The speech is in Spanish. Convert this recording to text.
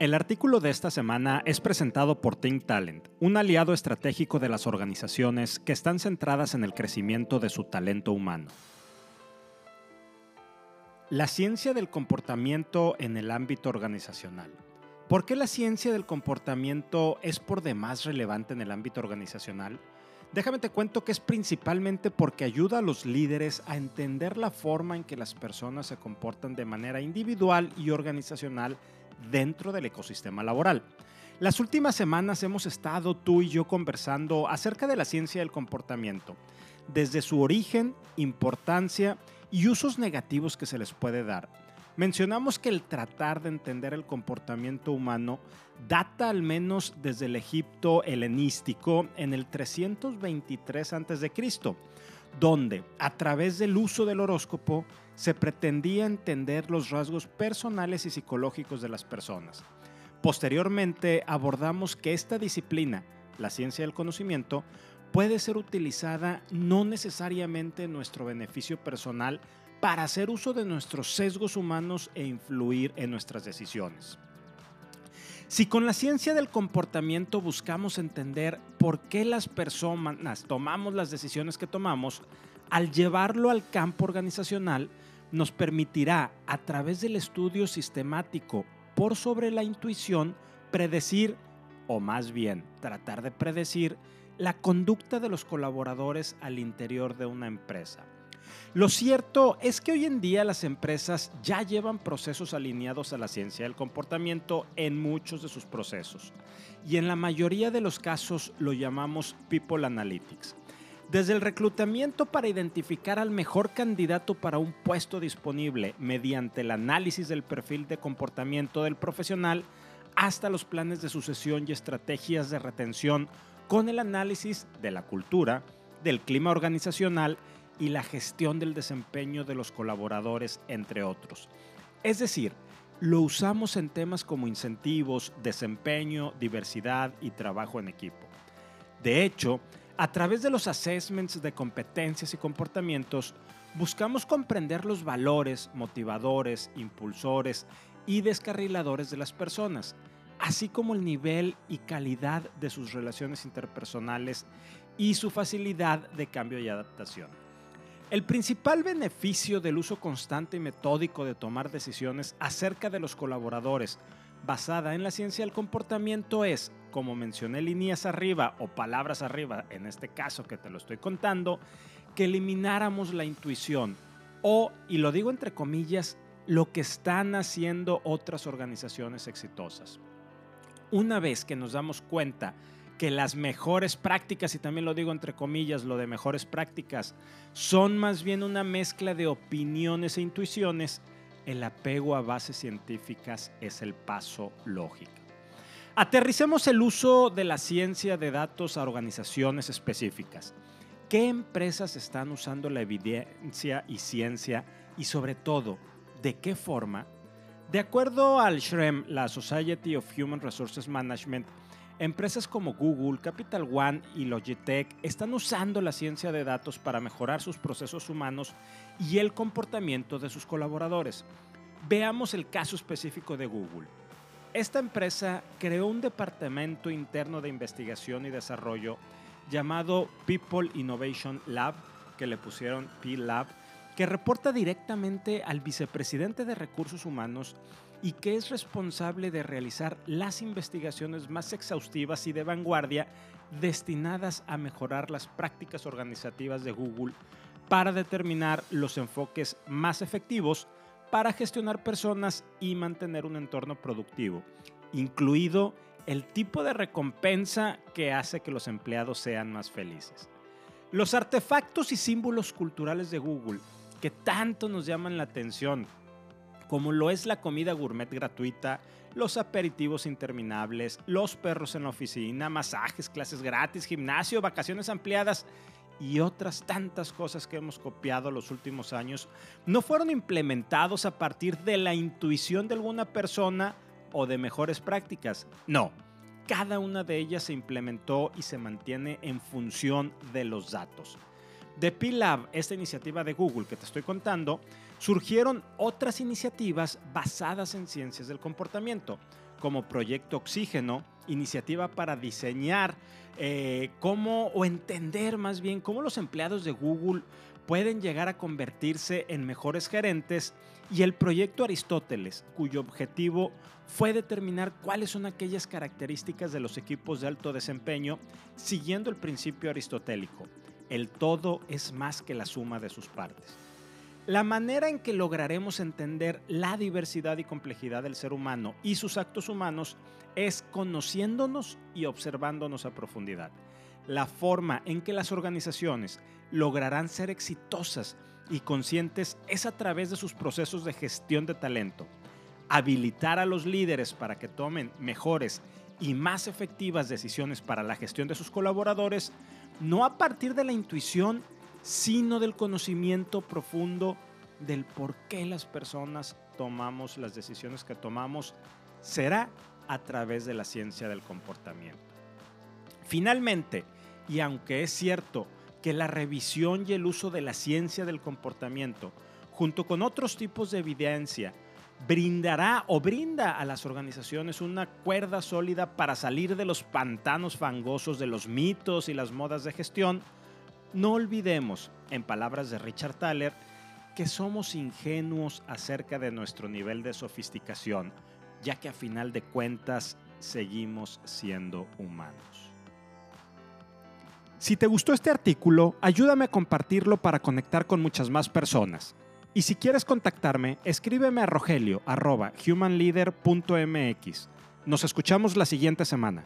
El artículo de esta semana es presentado por Think Talent, un aliado estratégico de las organizaciones que están centradas en el crecimiento de su talento humano. La ciencia del comportamiento en el ámbito organizacional. ¿Por qué la ciencia del comportamiento es por demás relevante en el ámbito organizacional? Déjame te cuento que es principalmente porque ayuda a los líderes a entender la forma en que las personas se comportan de manera individual y organizacional dentro del ecosistema laboral. Las últimas semanas hemos estado tú y yo conversando acerca de la ciencia del comportamiento, desde su origen, importancia y usos negativos que se les puede dar. Mencionamos que el tratar de entender el comportamiento humano data al menos desde el Egipto helenístico en el 323 a.C., donde, a través del uso del horóscopo, se pretendía entender los rasgos personales y psicológicos de las personas. Posteriormente abordamos que esta disciplina, la ciencia del conocimiento, puede ser utilizada no necesariamente en nuestro beneficio personal para hacer uso de nuestros sesgos humanos e influir en nuestras decisiones. Si con la ciencia del comportamiento buscamos entender por qué las personas tomamos las decisiones que tomamos, al llevarlo al campo organizacional, nos permitirá, a través del estudio sistemático por sobre la intuición, predecir, o más bien tratar de predecir, la conducta de los colaboradores al interior de una empresa. Lo cierto es que hoy en día las empresas ya llevan procesos alineados a la ciencia del comportamiento en muchos de sus procesos y en la mayoría de los casos lo llamamos People Analytics. Desde el reclutamiento para identificar al mejor candidato para un puesto disponible mediante el análisis del perfil de comportamiento del profesional, hasta los planes de sucesión y estrategias de retención con el análisis de la cultura, del clima organizacional y la gestión del desempeño de los colaboradores, entre otros. Es decir, lo usamos en temas como incentivos, desempeño, diversidad y trabajo en equipo. De hecho, a través de los assessments de competencias y comportamientos, buscamos comprender los valores, motivadores, impulsores y descarriladores de las personas, así como el nivel y calidad de sus relaciones interpersonales y su facilidad de cambio y adaptación. El principal beneficio del uso constante y metódico de tomar decisiones acerca de los colaboradores basada en la ciencia del comportamiento es, como mencioné líneas arriba o palabras arriba, en este caso que te lo estoy contando, que elimináramos la intuición o, y lo digo entre comillas, lo que están haciendo otras organizaciones exitosas. Una vez que nos damos cuenta que las mejores prácticas, y también lo digo entre comillas, lo de mejores prácticas, son más bien una mezcla de opiniones e intuiciones, el apego a bases científicas es el paso lógico. Aterricemos el uso de la ciencia de datos a organizaciones específicas. ¿Qué empresas están usando la evidencia y ciencia y sobre todo, de qué forma? De acuerdo al SHREM, la Society of Human Resources Management, Empresas como Google, Capital One y Logitech están usando la ciencia de datos para mejorar sus procesos humanos y el comportamiento de sus colaboradores. Veamos el caso específico de Google. Esta empresa creó un departamento interno de investigación y desarrollo llamado People Innovation Lab, que le pusieron P-Lab, que reporta directamente al vicepresidente de recursos humanos y que es responsable de realizar las investigaciones más exhaustivas y de vanguardia destinadas a mejorar las prácticas organizativas de Google para determinar los enfoques más efectivos para gestionar personas y mantener un entorno productivo, incluido el tipo de recompensa que hace que los empleados sean más felices. Los artefactos y símbolos culturales de Google que tanto nos llaman la atención como lo es la comida gourmet gratuita, los aperitivos interminables, los perros en la oficina, masajes, clases gratis, gimnasio, vacaciones ampliadas y otras tantas cosas que hemos copiado los últimos años, no fueron implementados a partir de la intuición de alguna persona o de mejores prácticas. No, cada una de ellas se implementó y se mantiene en función de los datos. The P-Lab, esta iniciativa de Google que te estoy contando, surgieron otras iniciativas basadas en ciencias del comportamiento, como Proyecto Oxígeno, iniciativa para diseñar eh, cómo o entender más bien cómo los empleados de Google pueden llegar a convertirse en mejores gerentes y el proyecto Aristóteles, cuyo objetivo fue determinar cuáles son aquellas características de los equipos de alto desempeño siguiendo el principio aristotélico. El todo es más que la suma de sus partes. La manera en que lograremos entender la diversidad y complejidad del ser humano y sus actos humanos es conociéndonos y observándonos a profundidad. La forma en que las organizaciones lograrán ser exitosas y conscientes es a través de sus procesos de gestión de talento. Habilitar a los líderes para que tomen mejores y más efectivas decisiones para la gestión de sus colaboradores, no a partir de la intuición sino del conocimiento profundo del por qué las personas tomamos las decisiones que tomamos, será a través de la ciencia del comportamiento. Finalmente, y aunque es cierto que la revisión y el uso de la ciencia del comportamiento, junto con otros tipos de evidencia, brindará o brinda a las organizaciones una cuerda sólida para salir de los pantanos fangosos de los mitos y las modas de gestión, no olvidemos, en palabras de Richard Thaler, que somos ingenuos acerca de nuestro nivel de sofisticación, ya que a final de cuentas seguimos siendo humanos. Si te gustó este artículo, ayúdame a compartirlo para conectar con muchas más personas. Y si quieres contactarme, escríbeme a rogelio.humanleader.mx. Nos escuchamos la siguiente semana.